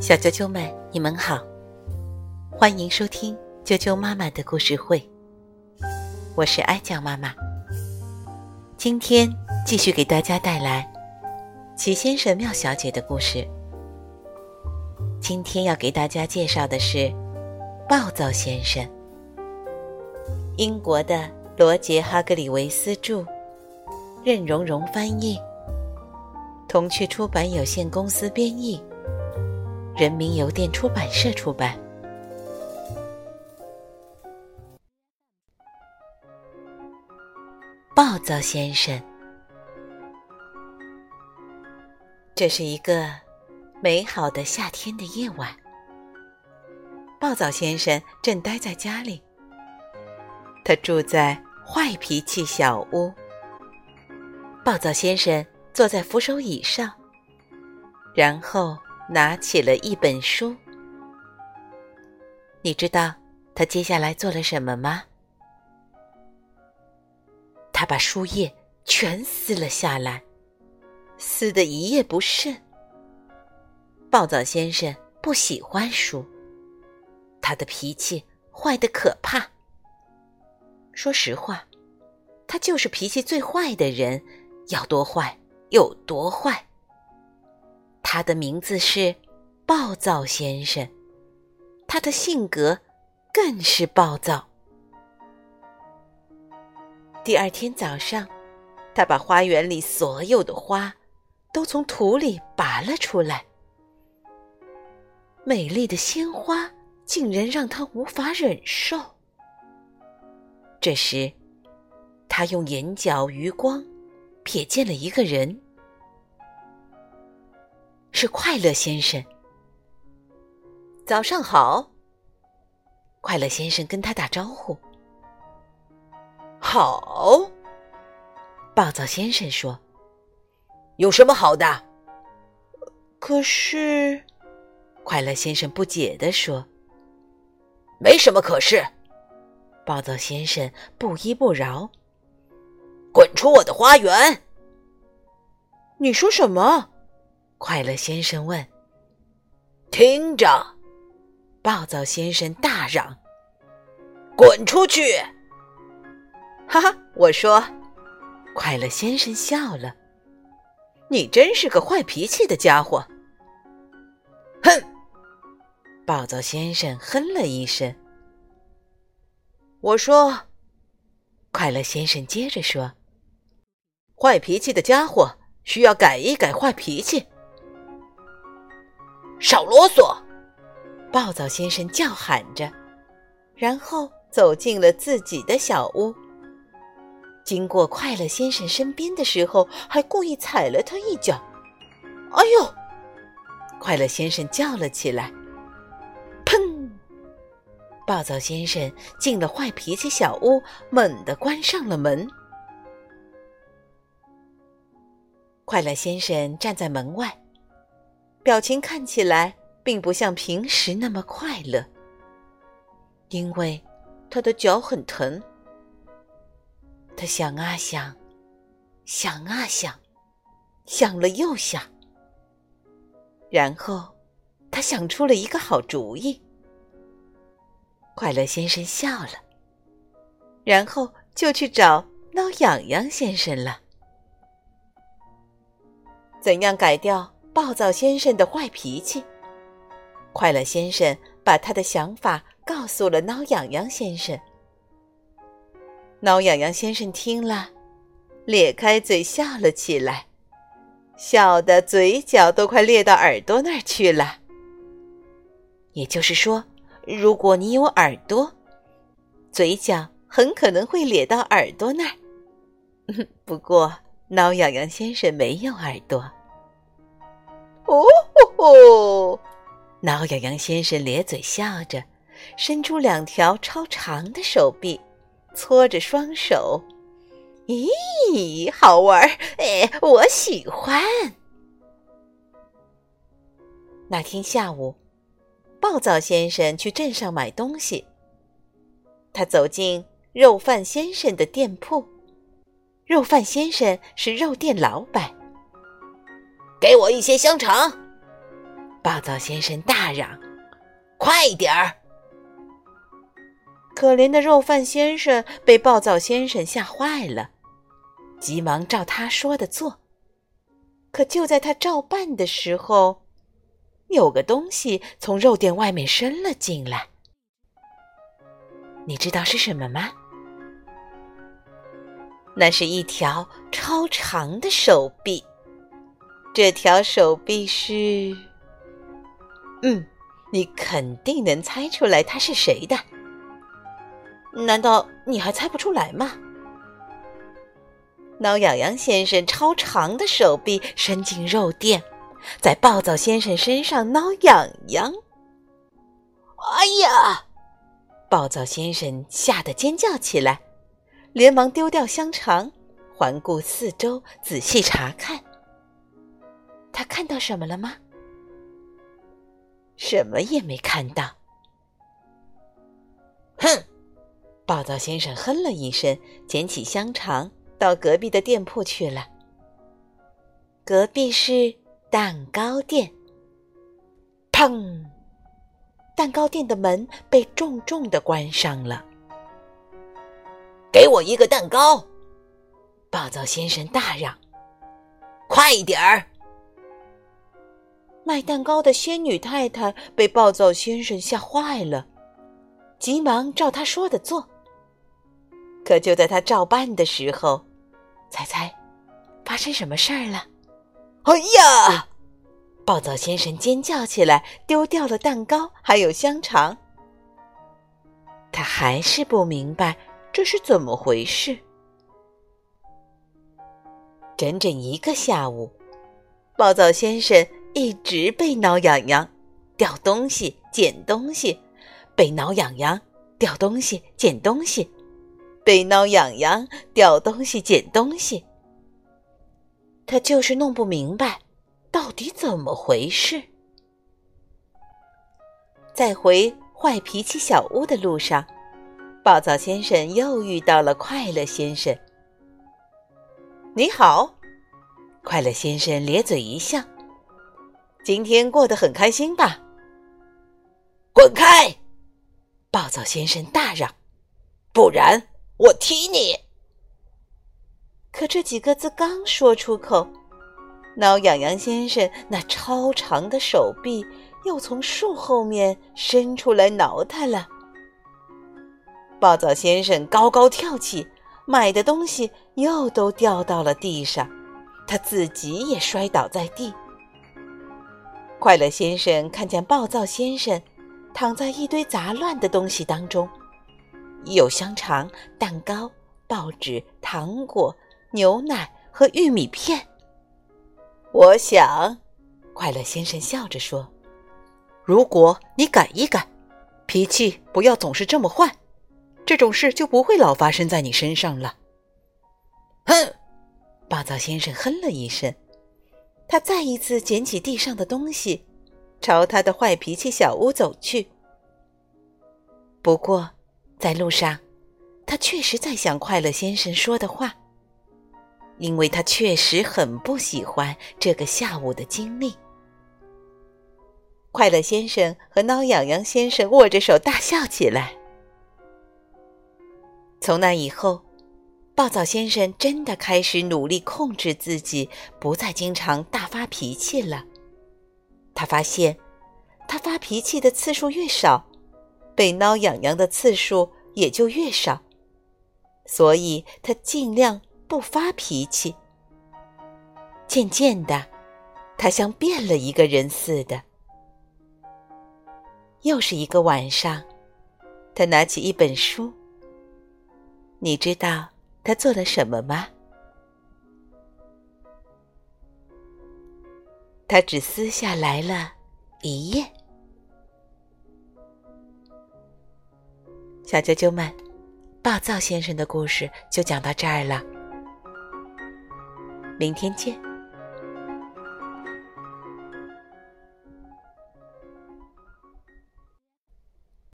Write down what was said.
小啾啾们，你们好，欢迎收听啾啾妈妈的故事会。我是哀酱妈妈，今天继续给大家带来齐先生、妙小姐的故事。今天要给大家介绍的是《暴躁先生》，英国的罗杰·哈格里维斯著，任蓉蓉翻译。童趣出版有限公司编译，人民邮电出版社出版。暴躁先生，这是一个美好的夏天的夜晚。暴躁先生正待在家里，他住在坏脾气小屋。暴躁先生。坐在扶手椅上，然后拿起了一本书。你知道他接下来做了什么吗？他把书页全撕了下来，撕得一页不剩。暴躁先生不喜欢书，他的脾气坏得可怕。说实话，他就是脾气最坏的人，要多坏？有多坏？他的名字是暴躁先生，他的性格更是暴躁。第二天早上，他把花园里所有的花都从土里拔了出来。美丽的鲜花竟然让他无法忍受。这时，他用眼角余光瞥见了一个人。是快乐先生。早上好，快乐先生跟他打招呼。好，暴躁先生说：“有什么好的？”可是，快乐先生不解地说：“没什么可是。”暴躁先生不依不饶：“滚出我的花园！”你说什么？快乐先生问：“听着！”暴躁先生大嚷：“滚出去！”哈哈，我说，快乐先生笑了：“你真是个坏脾气的家伙。”哼！暴躁先生哼了一声。我说：“快乐先生接着说，坏脾气的家伙需要改一改坏脾气。”少啰嗦！暴躁先生叫喊着，然后走进了自己的小屋。经过快乐先生身边的时候，还故意踩了他一脚。哎呦！快乐先生叫了起来。砰！暴躁先生进了坏脾气小屋，猛地关上了门。快乐先生站在门外。表情看起来并不像平时那么快乐，因为他的脚很疼。他想啊想，想啊想，想了又想，然后他想出了一个好主意。快乐先生笑了，然后就去找挠痒痒先生了。怎样改掉？暴躁先生的坏脾气，快乐先生把他的想法告诉了挠痒痒先生。挠痒痒先生听了，咧开嘴笑了起来，笑得嘴角都快裂到耳朵那儿去了。也就是说，如果你有耳朵，嘴角很可能会咧到耳朵那儿。不过，挠痒痒先生没有耳朵。哦吼吼！挠痒痒先生咧嘴笑着，伸出两条超长的手臂，搓着双手。咦，好玩儿！哎，我喜欢。那天下午，暴躁先生去镇上买东西。他走进肉贩先生的店铺。肉贩先生是肉店老板。给我一些香肠！暴躁先生大嚷：“快点儿！”可怜的肉贩先生被暴躁先生吓坏了，急忙照他说的做。可就在他照办的时候，有个东西从肉店外面伸了进来。你知道是什么吗？那是一条超长的手臂。这条手臂是……嗯，你肯定能猜出来它是谁的。难道你还猜不出来吗？挠痒痒先生超长的手臂伸进肉垫，在暴躁先生身上挠痒痒。哎呀！暴躁先生吓得尖叫起来，连忙丢掉香肠，环顾四周，仔细查看。他看到什么了吗？什么也没看到。哼！暴躁先生哼了一声，捡起香肠，到隔壁的店铺去了。隔壁是蛋糕店。砰！蛋糕店的门被重重的关上了。给我一个蛋糕！暴躁先生大嚷：“快一点儿！”卖蛋糕的仙女太太被暴躁先生吓坏了，急忙照他说的做。可就在他照办的时候，猜猜发生什么事儿了？哎呀！暴躁先生尖叫起来，丢掉了蛋糕，还有香肠。他还是不明白这是怎么回事。整整一个下午，暴躁先生一直被挠痒痒，掉东西、捡东西，被挠痒痒，掉东西、捡东西，被挠痒痒，掉东西、捡东西。他就是弄不明白。到底怎么回事？在回坏脾气小屋的路上，暴躁先生又遇到了快乐先生。你好，快乐先生咧嘴一笑：“今天过得很开心吧？”滚开！暴躁先生大嚷：“不然我踢你！”可这几个字刚说出口。挠痒痒先生那超长的手臂又从树后面伸出来挠他了。暴躁先生高高跳起，买的东西又都掉到了地上，他自己也摔倒在地。快乐先生看见暴躁先生躺在一堆杂乱的东西当中，有香肠、蛋糕、报纸、糖果、牛奶和玉米片。我想，快乐先生笑着说：“如果你改一改，脾气不要总是这么坏，这种事就不会老发生在你身上了。”哼！暴躁先生哼了一声，他再一次捡起地上的东西，朝他的坏脾气小屋走去。不过，在路上，他确实在想快乐先生说的话。因为他确实很不喜欢这个下午的经历。快乐先生和挠痒痒先生握着手大笑起来。从那以后，暴躁先生真的开始努力控制自己，不再经常大发脾气了。他发现，他发脾气的次数越少，被挠痒痒的次数也就越少，所以他尽量。不发脾气。渐渐的，他像变了一个人似的。又是一个晚上，他拿起一本书。你知道他做了什么吗？他只撕下来了一页。小啾啾们，暴躁先生的故事就讲到这儿了。明天见。